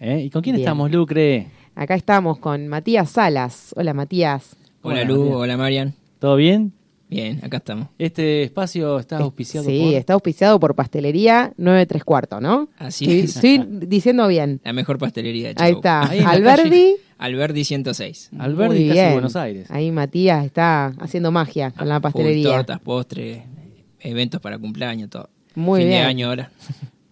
¿Eh? ¿Y con quién Bien. estamos, Lucre? Acá estamos con Matías Salas. Hola, Matías. Hola Hola, Lu, Matías. hola Marian. ¿Todo bien? Bien, acá estamos. Este espacio está auspiciado Sí, por... está auspiciado por Pastelería 9 3 cuartos, ¿no? Así Sí, es. Estoy diciendo bien. La mejor pastelería de Ahí Chaco. está. Ahí la Alberdi. Alberdi 106. Alberdi, Muy casi bien. Buenos Aires. Ahí Matías está haciendo magia con la Full pastelería. tortas, postres, eventos para cumpleaños, todo. Muy fin bien. de año ahora.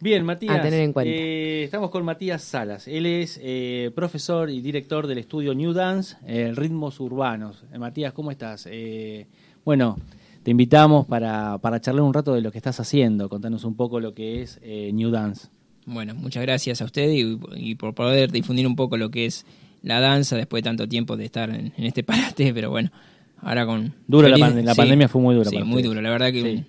Bien, Matías. A tener en cuenta. eh, estamos con Matías Salas. Él es eh, profesor y director del estudio New Dance, eh, Ritmos Urbanos. Eh, Matías, ¿cómo estás? Eh, bueno, te invitamos para, para charlar un rato de lo que estás haciendo. Contanos un poco lo que es eh, New Dance. Bueno, muchas gracias a usted y, y por poder difundir un poco lo que es la danza después de tanto tiempo de estar en, en este parate, pero bueno, ahora con... Dura la feliz- pande- la pandemia fue muy dura Sí, para muy dura, la verdad que Sí. un-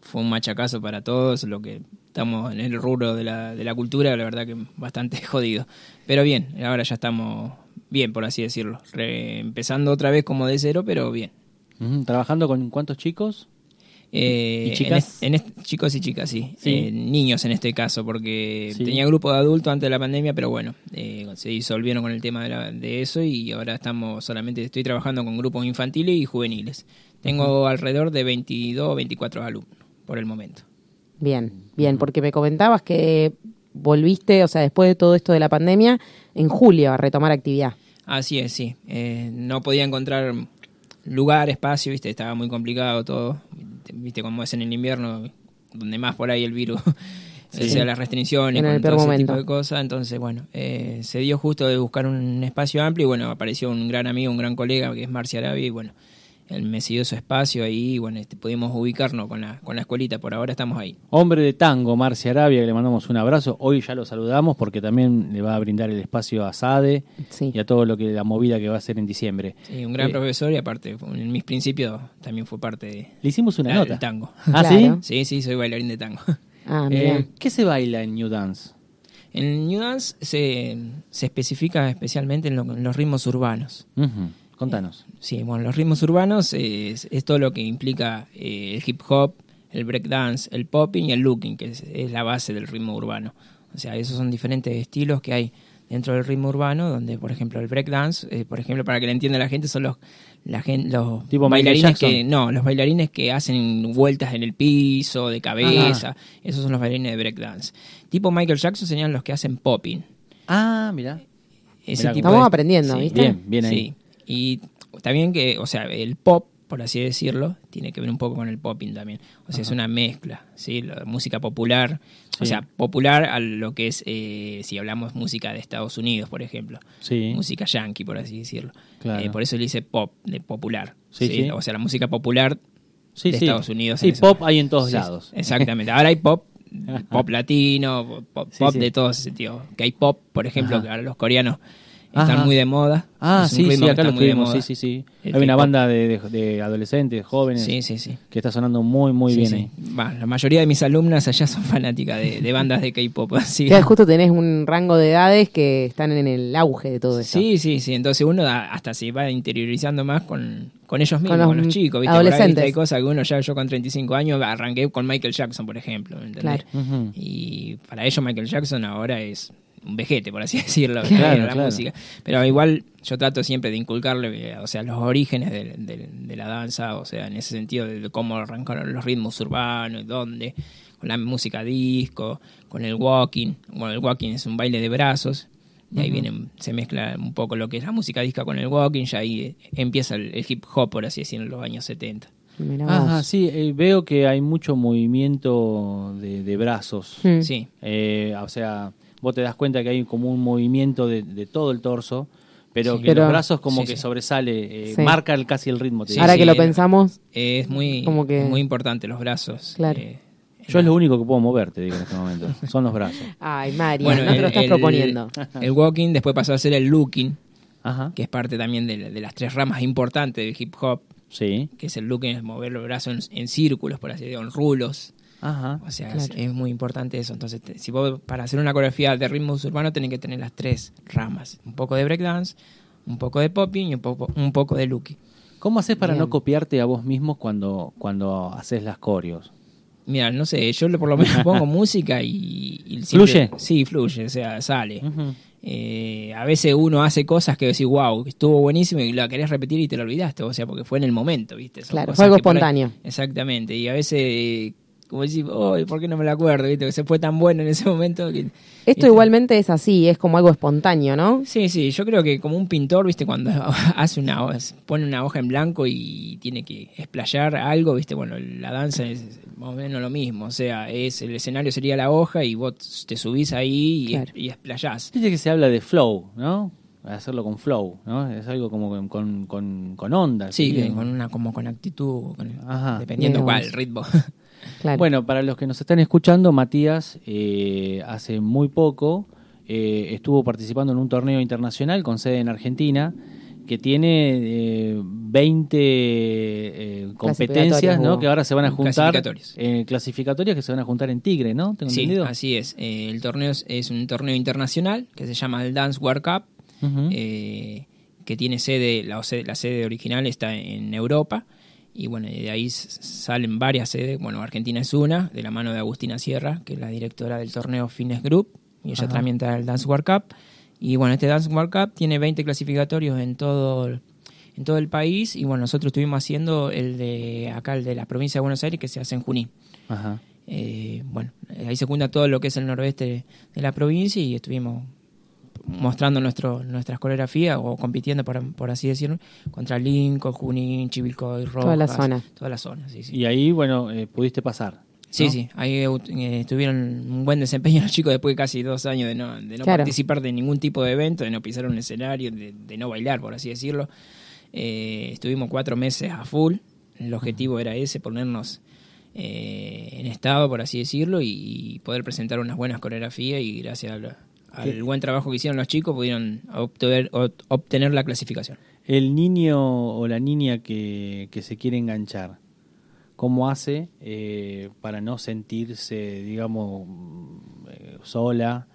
fue un machacazo para todos, lo que estamos en el rubro de la, de la cultura, la verdad que bastante jodido. Pero bien, ahora ya estamos bien, por así decirlo. Re- empezando otra vez como de cero, pero bien. ¿Trabajando con cuántos chicos? Eh, ¿Y chicas? En, en chicos y chicas, sí. Sí. Eh, niños en este caso, porque Sí. tenía grupo de adultos antes de la pandemia, pero bueno, eh, se disolvieron con el tema de, la- de eso y ahora estamos solamente, estoy trabajando con grupos infantiles y juveniles. Tengo alrededor de 22 o 24 alumnos por el momento. Bien, bien, porque me comentabas que volviste, o sea, después de todo esto de la pandemia, en julio a retomar actividad. Así es, sí. Eh, no podía encontrar lugar, espacio, viste, estaba muy complicado todo. Viste cómo es en el invierno, donde más por ahí el virus, Sí. o sea, las restricciones, En el con peor todo ese momento. tipo de cosas. Entonces, bueno, eh, se dio justo de buscar un espacio amplio y bueno, apareció un gran amigo, un gran colega que es Marcia Arabia y bueno, él me siguió su espacio ahí y bueno, este, pudimos ubicarnos con la, con la escuelita. Por ahora estamos ahí. Hombre de tango, Marcia Arabia, que le mandamos un abrazo. Hoy ya lo saludamos porque también le va a brindar el espacio a Sade Sí. y a todo lo que la movida que va a hacer en diciembre. Sí, un gran Eh, profesor y aparte, en mis principios también fue parte de, Le hicimos una nota. tango. ¿Ah, Claro. Sí, sí, soy bailarín de tango. Ah, sí? Eh, ¿Qué se baila en New Dance? En New Dance se, se especifica especialmente en, lo- en los ritmos urbanos. Contanos. Sí, bueno, los ritmos urbanos es, es todo lo que implica eh, el hip hop, el breakdance, el popping y el looking, que es, es la base del ritmo urbano. O sea, esos son diferentes estilos que hay dentro del ritmo urbano, donde, por ejemplo, el breakdance, eh, por ejemplo, para que le entienda la gente, son los, la los Tipo bailarines que no, los bailarines que hacen vueltas en el piso, de cabeza, esos son los bailarines de breakdance. Tipo Michael Jackson serían los que hacen popping. Ah, mira. Ese Mirá tipo Estamos de- aprendiendo, sí. ¿viste? Bien, bien ahí. Sí. Y también que, o sea, el pop, por así decirlo, tiene que ver un poco con el popping también. O sea, es una mezcla, ¿sí? La música popular, o sea, popular a lo que es, eh, si hablamos música de Estados Unidos, por ejemplo. Sí. Música yankee, por así decirlo. Claro. Eh, por eso le dice pop, de popular. Sí, sí. O sea, la música popular Sí, de. Estados Unidos. Sí, pop hay en todos lados. Exactamente. Ahora hay pop, pop latino, pop, Sí, pop sí. de todo ese sentido. Que hay pop, por ejemplo, que ahora los coreanos están Ajá. muy de moda. Ah, Es sí, sí, acá lo muy de tuvimos. moda. Sí, sí, sí. El Hay una banda de, de- de adolescentes, jóvenes, Sí, sí, sí. que está sonando muy, muy Sí, bien sí. ahí. Va, la mayoría de mis alumnas allá son fanáticas de, de bandas de K-pop. así que- Ya justo tenés un rango de edades que están en el auge de todo eso. Sí, sí, sí. Entonces uno da- hasta se va interiorizando más con, con ellos mismos, Con con los chicos. ¿viste? Por ahí, viste, adolescentes. hay cosas que uno ya, yo con 35 años arranqué con Michael Jackson, por ejemplo. ¿me entendés? Claro. Y para ellos Michael Jackson ahora es un vejete, por así decirlo, Claro, la claro. música. Pero igual yo trato siempre de inculcarle, eh, o sea, los orígenes de, de- de la danza, o sea, en ese sentido de, cómo arrancaron los ritmos urbanos, dónde, con la música disco, con el walking. Bueno, el walking es un baile de brazos. Y ahí viene, se mezcla un poco lo que es la música disca con el walking, ya ahí eh, empieza el, el hip hop, por así decirlo, en los años 70. Mirá Ajá, vos. sí, eh, veo que hay mucho movimiento de, de brazos. Mm. Sí, Eh, o sea, vos te das cuenta que hay como un movimiento de, de todo el torso, pero Sí. que Pero- los brazos como Sí, que sí. sobresale, eh, Sí. marca el- casi el ritmo. Ahora que lo eh, pensamos, es muy, Como que- muy importante los brazos. Claro. eh, Yo es lo único que puedo mover, te digo en este momento. Son los brazos. ay, María, Bueno, no te lo estás el- proponiendo. El walking después pasó a ser el looking, Ajá. que es parte también de las tres ramas importantes del hip hop, Sí. que es el looking, es mover los brazos en, en círculos, por así decirlo, en rulos. Ajá. O sea, es, Claro. es muy importante eso. Entonces, te- si vos para hacer una coreografía de ritmos urbanos tenés que tener las tres ramas. Un poco de breakdance, un poco de popping y un poco, un poco de looking. ¿Cómo haces para Bien. no copiarte a vos mismo cuando, cuando haces las coreos? Mira, no sé, yo le- por lo menos pongo música y, y ¿Fluye? Sí, fluye, o sea, sale. Eh, a veces uno hace cosas que decís, wow, estuvo buenísimo y la querés repetir y te lo olvidaste, o sea, porque fue en el momento, ¿viste? Son Claro, cosas fue algo ahí- espontáneo. exactamente, y a veces, como decís, "Ay, ¿por qué no me lo acuerdo? ¿Viste? Que se fue tan bueno en ese momento que... Esto ¿viste? igualmente es así, es como algo espontáneo, ¿no? Sí, sí, yo creo que como un pintor, viste, cuando hace una pone una hoja en blanco y tiene que explayar algo, viste, bueno, la danza es más o menos lo mismo, o sea, es el escenario sería la hoja y vos te subís ahí y, Claro. y explayás. Viste que se habla de flow, ¿no? Hacerlo con flow, ¿no? Es algo como con, con, con, con ondas. Sí, que con una como con actitud, con- Ajá. dependiendo cuál ritmo. Claro. Bueno, para los que nos están escuchando, Matías eh, hace muy poco eh, estuvo participando en un torneo internacional con sede en Argentina que tiene eh, 20 eh, competencias, ¿no? Que ahora se van a juntar Clasificatorios. eh, clasificatorias que se van a juntar en Tigre, ¿no? ¿Tengo sí, entendido? así es. Eh, el torneo es, es un torneo internacional que se llama el Dance World Cup. Eh, que tiene sede la, sede, la sede original está en Europa, y bueno, y de ahí salen varias sedes, bueno, Argentina es una, de la mano de Agustina Sierra, que es la directora del torneo Fitness Group, y ella Ajá. también está el Dance World Cup, y bueno, este Dance World Cup tiene 20 clasificatorios en todo, el- en todo el país, y bueno, nosotros estuvimos haciendo el de acá, el de la provincia de Buenos Aires, que se hace en Junín. Ajá. Eh, bueno, ahí se junta todo lo que es el noroeste de la provincia y estuvimos mostrando nuestro, nuestras coreografías o compitiendo, por, por así decirlo, contra Lincoln, Junín, Chivilcoy, Rojas. Toda la zona. Toda la zona, sí, sí. Y ahí, bueno, eh, pudiste pasar. Sí, ¿no? sí, ahí eh, tuvieron un buen desempeño los chicos después de casi dos años de no, de no Claro. participar de ningún tipo de evento, de no pisar un escenario, de, de no bailar, por así decirlo. Eh, estuvimos cuatro meses a full. El objetivo era ese, ponernos eh, en estado, por así decirlo, y poder presentar unas buenas coreografías y gracias al, al ¿Qué? buen trabajo que hicieron los chicos pudieron obtener, obtener la clasificación. El niño o la niña que, que se quiere enganchar, ¿cómo hace eh, para no sentirse, digamos, mm, eh, sola?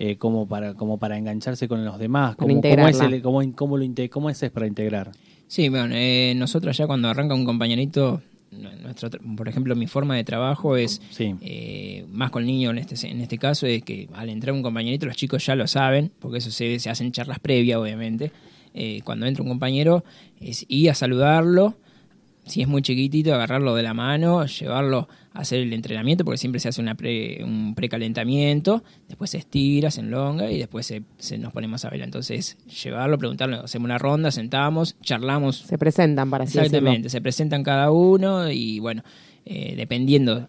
eh, como para como para engancharse con los demás Para ¿Cómo, cómo es el- cómo, cómo lo cómo es para integrar Sí, bueno, eh, nosotros ya cuando arranca un compañerito, nuestro, por ejemplo, mi forma de trabajo es, sí eh, más con el niño en este, en este caso, es que al entrar un compañerito los chicos ya lo saben, porque eso se, se hacen charlas previas, obviamente. Eh, cuando entra un compañero es ir a saludarlo, si es muy chiquitito, agarrarlo de la mano, llevarlo hacer el entrenamiento, porque siempre se hace una pre- un precalentamiento, después se estira, se enlonga y después se, se nos ponemos a bailar. Entonces, llevarlo, preguntarle, hacemos una ronda, sentamos, charlamos Se presentan para decirlo. Exactamente, se presentan cada uno y bueno, eh, dependiendo,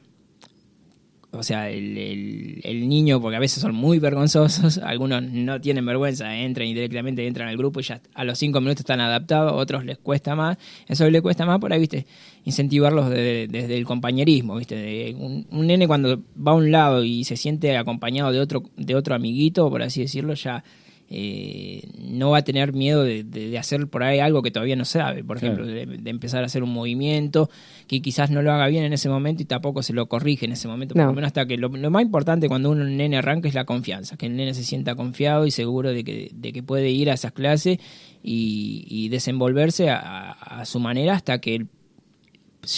o sea, el, el- el niño, porque a veces son muy vergonzosos, algunos no tienen vergüenza, entran y directamente entran al grupo y ya a los cinco minutos están adaptados, otros les cuesta más, eso les cuesta más por ahí, viste, incentivarlos de- desde el compañerismo, viste, de un, un nene cuando va a un lado y se siente acompañado de otro, de otro amiguito, por así decirlo, ya eh, no va a tener miedo de, de- de hacer por ahí algo que todavía no sabe, por Claro. ejemplo, de, de empezar a hacer un movimiento que quizás no lo haga bien en ese momento y tampoco se lo corrige en ese momento, por No. lo menos hasta que lo, lo más importante cuando un nene arranca es la confianza, que el nene se sienta confiado y seguro de que, de que puede ir a esas clases y, y desenvolverse a, a su manera hasta que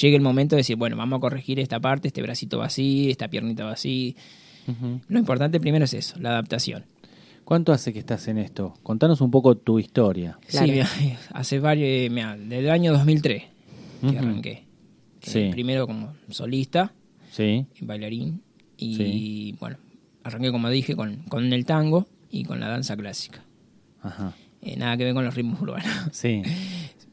llegue el momento de decir, bueno, vamos a corregir esta parte, este bracito va así, esta piernita va así. Lo importante primero es eso, la adaptación. ¿Cuánto hace que estás en esto? contanos un poco tu historia Claro. Sí, mira, hace varios, mira, desde el año 2003 que arranqué. Sí. Eh, primero como solista, sí bailarín, y Sí. bueno, arranqué como dije con, con el tango y con la danza clásica. ajá Eh, nada que ver con los ritmos urbanos. sí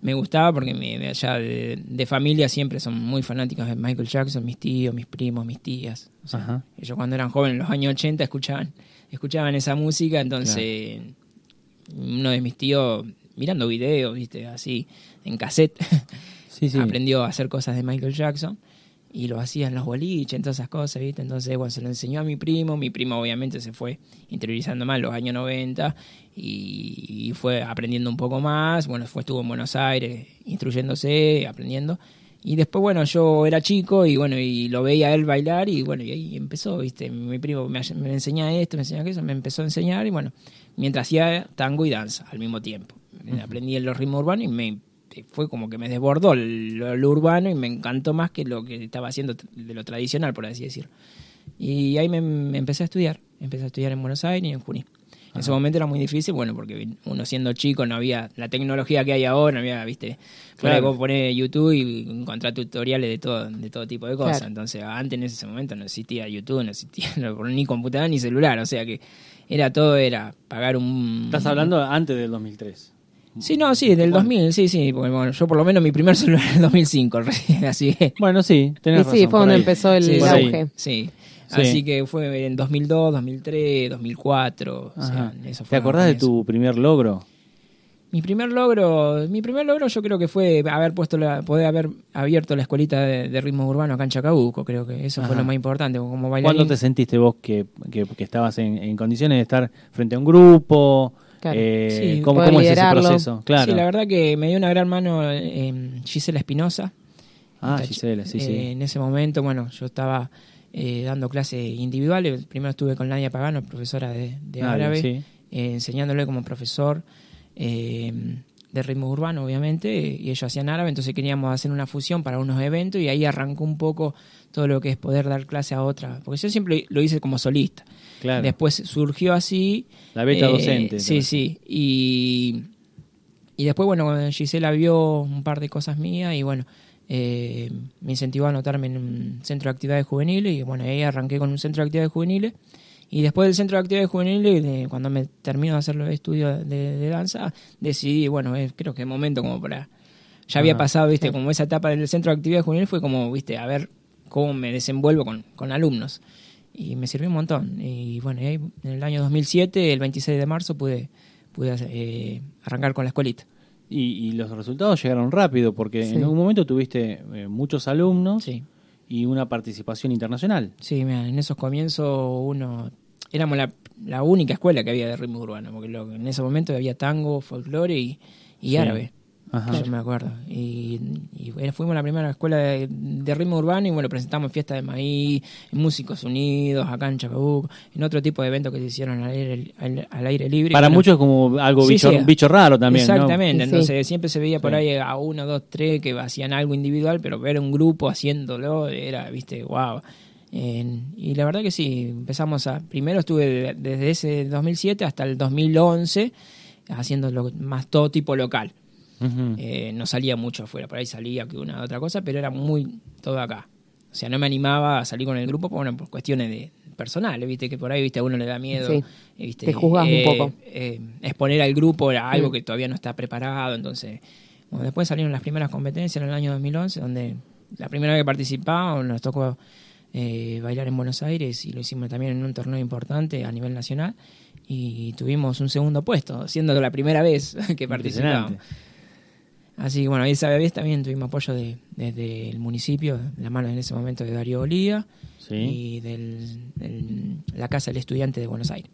Me gustaba porque me, me- allá de, de familia siempre son muy fanáticos de Michael Jackson, mis tíos, mis primos, mis tías. O sea, Ajá. ellos cuando eran jóvenes, en los años 80, escuchaban, escuchaban esa música, entonces uno de mis tíos, mirando videos, viste, así, en cassette, sí sí aprendió a hacer cosas de Michael Jackson y lo hacía en los boliches, en todas esas cosas, ¿viste? Entonces, bueno, se lo enseñó a mi primo, mi primo obviamente se fue interiorizando más en los años 90 y, y fue aprendiendo un poco más, bueno, fue estuvo en Buenos Aires instruyéndose, aprendiendo. Y después, bueno, yo era chico y bueno, y lo veía a él bailar y bueno, y ahí empezó, ¿viste? Mi primo me, me enseñaba esto, me enseñaba aquello, me empezó a enseñar y bueno, mientras hacía tango y danza al mismo tiempo. Aprendí los ritmos urbanos y me fue como que me desbordó lo, lo urbano y me encantó más que lo que estaba haciendo de lo tradicional, por así decirlo. Y ahí me, me empecé a estudiar, empecé a estudiar en Buenos Aires y en Junín. En ese momento era muy difícil, bueno, porque uno siendo chico no había la tecnología que hay ahora, no había, viste, Claro. vos ponés YouTube y encontrás tutoriales de todo, de todo tipo de cosas. Claro. Entonces, antes en ese momento no existía YouTube, no existía ni computadora ni celular, o sea que era todo, era pagar un... Estás hablando antes del 2003. Sí, no, sí, del 2000, sí, sí, porque bueno, yo por lo menos mi primer celular en el 2005, así que... Bueno, sí, tenés Y razón. sí, fue cuando ahí. empezó el Sí, auge. Sí. Sí. Así que fue en 2002, 2003, 2004. o sea, eso ¿Te fue acordás de eso. tu primer logro? Mi primer logro, mi primer logro yo creo que fue haber puesto la, poder haber abierto la escuelita de, de ritmo urbano acá en Chacabuco, creo que eso fue lo más importante como bailarín. ¿Cuándo te sentiste vos que, que- que estabas en, en condiciones de estar frente a un grupo? Claro. Eh, Sí, ¿Cómo, cómo es ese proceso? Claro. Sí, la verdad que me dio una gran mano eh, Gisela Espinosa. ah, Gisela, sí, sí. eh, en ese momento, bueno, yo estaba eh, dando clases individuales. Primero estuve con Nadia Pagano, profesora de, de árabe, eh, enseñándole como profesor eh, de ritmo urbano, obviamente, y ellos hacían árabe, entonces queríamos hacer una fusión para unos eventos y ahí arrancó un poco todo lo que es poder dar clase a otra, porque yo siempre lo hice como solista. Claro. Después surgió así. La beta eh, docente. Sí, sí. Y, y después, bueno, Gisela vio un par de cosas mías y bueno, eh, me incentivó a anotarme en un centro de actividades juveniles y bueno, ahí arranqué con un centro de actividades juveniles. Y después del centro de actividades juveniles, cuando me termino de hacer los estudios de, de danza, decidí, bueno, eh, creo que es momento como para... Ya había Ajá. pasado, viste, como esa etapa del centro de actividades juveniles fue como, viste, a ver cómo me desenvuelvo con, con alumnos. Y me sirvió un montón. Y bueno, y ahí, en el año 2007, el 26 de marzo, pude, pude eh, arrancar con la escuelita. Y, y los resultados llegaron rápido porque Sí. en un momento tuviste eh, muchos alumnos Sí, y una participación internacional. sí, mira, en esos comienzos uno... Éramos la, la única escuela que había de ritmo urbano, porque lo- en ese momento había tango, folclore y, y Sí. árabe. Ajá. Yo me acuerdo. Y, fuimos la primera escuela de, de ritmo urbano y bueno, presentamos fiesta de maíz, en Músicos Unidos, acá en Chacabuco, en otro tipo de eventos que se hicieron al aire, al, al aire libre. Para Bueno, muchos es como algo Sí, bicho, sí. bicho raro también. ¿no? Exactamente, Sí, entonces siempre se veía por ahí a uno, dos, tres que hacían algo individual, pero ver un grupo haciéndolo era, viste, wow. y la verdad que sí, empezamos a. Primero estuve de- desde ese 2007 hasta el 2011 haciendo lo, más todo tipo local. Eh, no salía mucho afuera, por ahí salía que una otra cosa, pero era muy todo acá. O sea, no me animaba a salir con el grupo bueno, por cuestiones de personales, viste, que por ahí viste a uno le da miedo. Sí. eh, ¿viste? Te juzgas un Eh, poco. eh, exponer al grupo era algo Mm. que todavía no está preparado, entonces. Bueno, después salieron las primeras competencias en el año 2011, donde la primera vez que participamos nos tocó eh, bailar en Buenos Aires y lo hicimos también en un torneo importante a nivel nacional y tuvimos un segundo puesto, siendo la primera vez que participamos. Así que bueno, esa vez también tuvimos apoyo de, desde el municipio, la mano en ese momento de Darío Olía Sí. y de la Casa del Estudiante de Buenos Aires.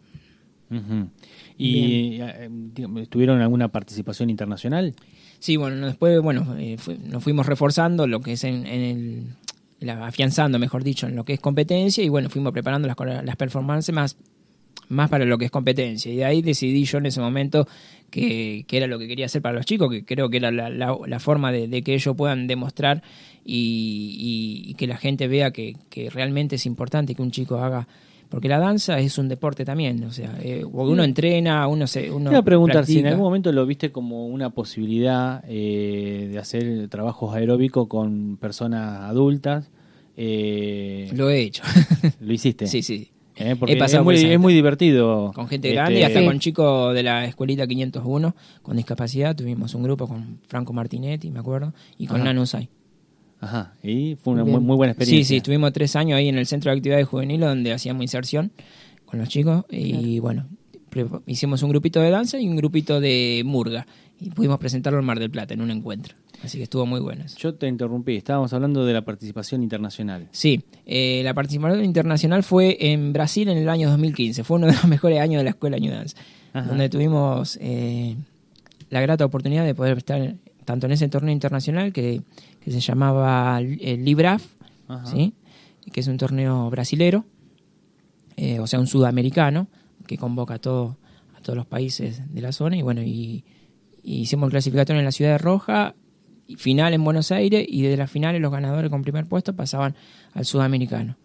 ¿Y eh, digamos, tuvieron alguna participación internacional? Sí, bueno, después, bueno, eh, nos fuimos reforzando lo que es en, en el, la- afianzando, mejor dicho, en lo que es competencia y bueno, fuimos preparando las, las performances más, más para lo que es competencia. Y de ahí decidí yo en ese momento que, que era lo que quería hacer para los chicos, que creo que era la, la- la forma de, de que ellos puedan demostrar y, y- y que la gente vea que, que realmente es importante que un chico haga. Porque la danza es un deporte también, o sea, eh, uno entrena, uno se. Uno Te iba a preguntar si en algún momento lo viste como una posibilidad eh, de hacer trabajos aeróbicos con personas adultas. Eh, Lo he hecho. lo hiciste. sí, sí. Eh, porque He pasado es, por muy, esa es etapa. muy divertido. Con gente Este, grande y hasta Sí. con chicos de la escuelita 501 con discapacidad. Tuvimos un grupo con Franco Martinetti, me acuerdo, y con Ajá. Nano. Ajá, y fue una Bien. muy, muy buena Sí, experiencia. sí, estuvimos tres años ahí en el Centro de Actividades Juveniles donde hacíamos inserción con los chicos y bueno, pre- hicimos un grupito de danza y un grupito de murga y pudimos presentarlo en Mar del Plata en un encuentro. Así que estuvo muy bueno. eso. Yo te interrumpí, estábamos hablando de la participación internacional. Sí, eh, la participación internacional fue en Brasil en el año 2015. Fue uno de los mejores años de la escuela New Dance, Ajá. donde tuvimos eh, la grata oportunidad de poder estar tanto en ese torneo internacional que, que se llamaba el Libraf. ¿sí? que es un torneo brasilero, eh, o sea, un sudamericano, que convoca a, todo, a todos los países de la zona. Y bueno, y, y hicimos el clasificatorio en la ciudad de Roja, final en Buenos Aires, y de las finales los ganadores con primer puesto pasaban al sudamericano.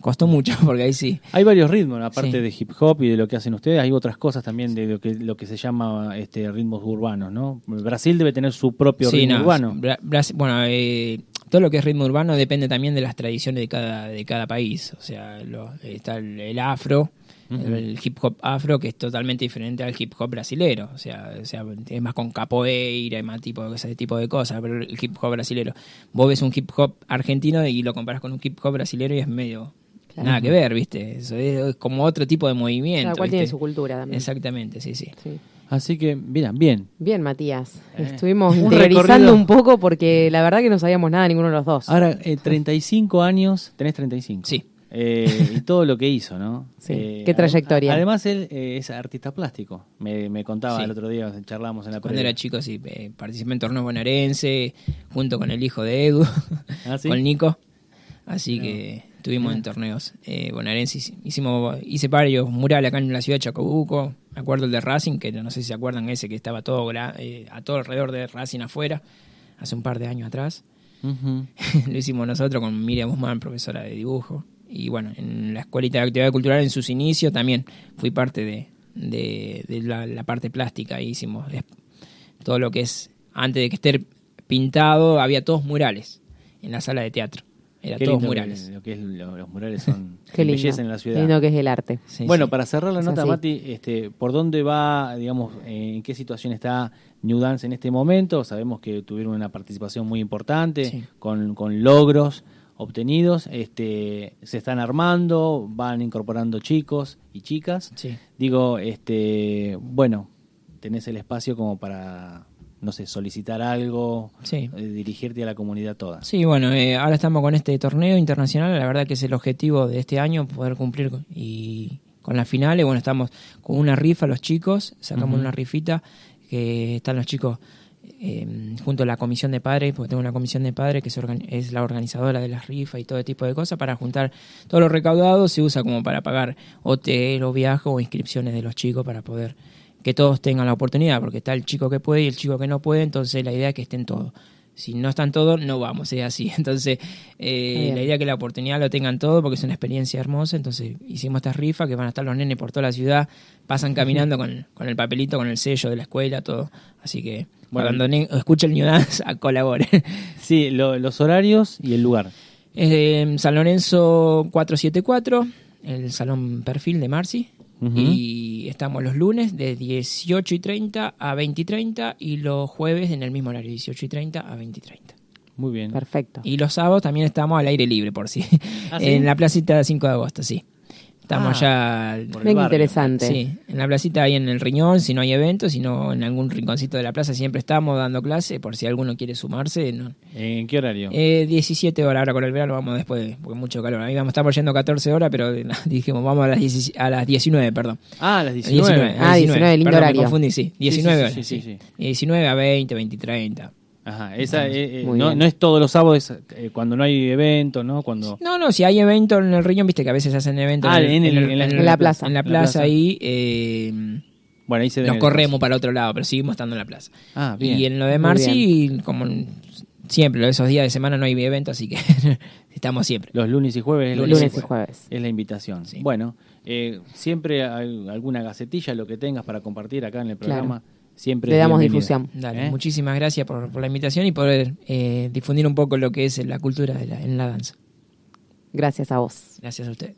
costó mucho, porque ahí sí. Hay varios ritmos, aparte Sí. de hip hop y de lo que hacen ustedes, hay otras cosas también de lo que, lo que se llama este ritmos urbanos, ¿no? Brasil debe tener su propio Sí, ritmo no, urbano. Bra- Brasil- bueno, eh, todo lo que es ritmo urbano depende también de las tradiciones de cada, de cada país. O sea, lo- está el, el afro, El hip hop afro, que es totalmente diferente al hip hop brasilero. O sea, o sea es más con capoeira y más tipo, ese tipo de cosas. Pero el hip hop brasilero, vos ves un hip hop argentino y lo comparas con un hip hop brasilero y es medio... Claro. Nada que ver, ¿viste? Eso es, es como otro tipo de movimiento. Cada cual ¿viste? tiene su cultura también. Exactamente, sí, sí. Sí. Así que, mira, bien. Bien, Matías. Eh, Estuvimos un un poco porque la verdad que no sabíamos nada ninguno de los dos. Ahora, eh, 35 años, tenés 35. Sí. Eh, y todo lo que hizo, ¿no? Sí, Eh, qué trayectoria. Además, él eh, es artista plástico. Me, me contaba Sí. el otro día, charlamos en la Cuando previa. era chico, sí, eh, participé en torneos bonaerense, junto con el hijo de Edu, ¿Ah, sí? con Nico. Así No. que estuvimos en torneos eh, bonaerenses. Hicimos, hice varios murales acá en la ciudad de Chacabuco. Me acuerdo el de Racing, que no sé si se acuerdan ese que estaba todo gra- eh, a todo alrededor de Racing afuera, hace un par de años atrás. Lo hicimos nosotros con Miriam Guzmán, profesora de dibujo. Y bueno, en la escuelita de actividad cultural en sus inicios también fui parte de, de- de la, la parte plástica. y hicimos es- todo lo que es, antes de que esté pintado, había todos murales en la sala de teatro. Era Qué todos murales. que- lo que es lo- los murales son Qué lindo. belleza en la ciudad. Lindo que es el arte. Sí, bueno, sí. para cerrar la nota. Mati, este, ¿por dónde va, digamos, eh, en qué situación está New Dance en este momento? Sabemos que tuvieron una participación muy importante, Sí. con, con logros obtenidos, este, se están armando, van incorporando chicos y chicas. Sí. Digo, este, bueno, tenés el espacio como para, no sé, solicitar algo, Sí. eh, dirigirte a la comunidad toda. Sí, bueno, eh, ahora estamos con este torneo internacional, la verdad que es el objetivo de este año, poder cumplir con- y con las finales, bueno, estamos con una rifa los chicos, sacamos una rifita, que están los chicos eh, junto a la comisión de padres, porque tengo una comisión de padres que es la organizadora de las rifas y todo tipo de cosas, para juntar todo lo recaudado, se usa como para pagar hotel o viaje o inscripciones de los chicos para poder que todos tengan la oportunidad, porque está el chico que puede y el chico que no puede, entonces la idea es que estén todos. Si no están todos, no vamos, es así. Entonces, eh, la idea es que la oportunidad lo tengan todos porque es una experiencia hermosa. Entonces, hicimos esta rifa que van a estar los nenes por toda la ciudad, pasan caminando con, con el papelito, con el sello de la escuela, todo. Así que, Bueno. cuando ne- escuchen New Dance, colabore. Sí, lo- los horarios y el lugar. Eh, San Lorenzo 474, el salón perfil de Ujú. Y estamos los lunes de 18 y 30 a 20 y 30 y los jueves en el mismo horario, 18 y 30 a 20 y 30. Muy bien. Perfecto. Y los sábados también estamos al aire libre, por si. ¿Ah, sí? En la placita 5 de agosto, sí. Estamos Ah, ya. por el Bien barrio. interesante. Sí, en la placita ahí en el riñón, si no hay eventos, sino en algún rinconcito de la plaza, siempre estamos dando clase, por si alguno quiere sumarse. no. ¿En qué horario? Eh, 17 horas, ahora con el verano vamos después, porque mucho calor. Ahí vamos, estamos yendo 14 horas, pero dijimos, vamos a las, 10 a las 19, perdón. ah, a las 19. 19, Ah, 19, lindo perdón, horario. Me confundí, sí, 19 sí, horas. sí, sí, sí. sí. 19 a 20, 20 y 30. Ajá, esa, eh, eh, no, no es todos los sábados, eh, cuando no hay evento, ¿no? Cuando... No, no, si hay evento en el riñón, viste que a veces hacen eventos Ah, en el- en la- en la plaza. En la plaza ahí eh, Bueno, ahí se den nos corremos para otro lado, pero seguimos estando en la plaza. Ah, bien. Y en lo de Muy Marcy, como siempre, esos días de semana no hay evento, así que estamos siempre. Los lunes y jueves es la- Lunes y jueves. es la invitación. Sí. Bueno, eh, siempre hay alguna gacetilla, lo que tengas para compartir acá en el Claro. Siempre Le damos difusión. Dale, ¿Eh? muchísimas gracias por, por la invitación y poder eh, difundir un poco lo que es la cultura de la- en la danza. Gracias a vos. Gracias a usted.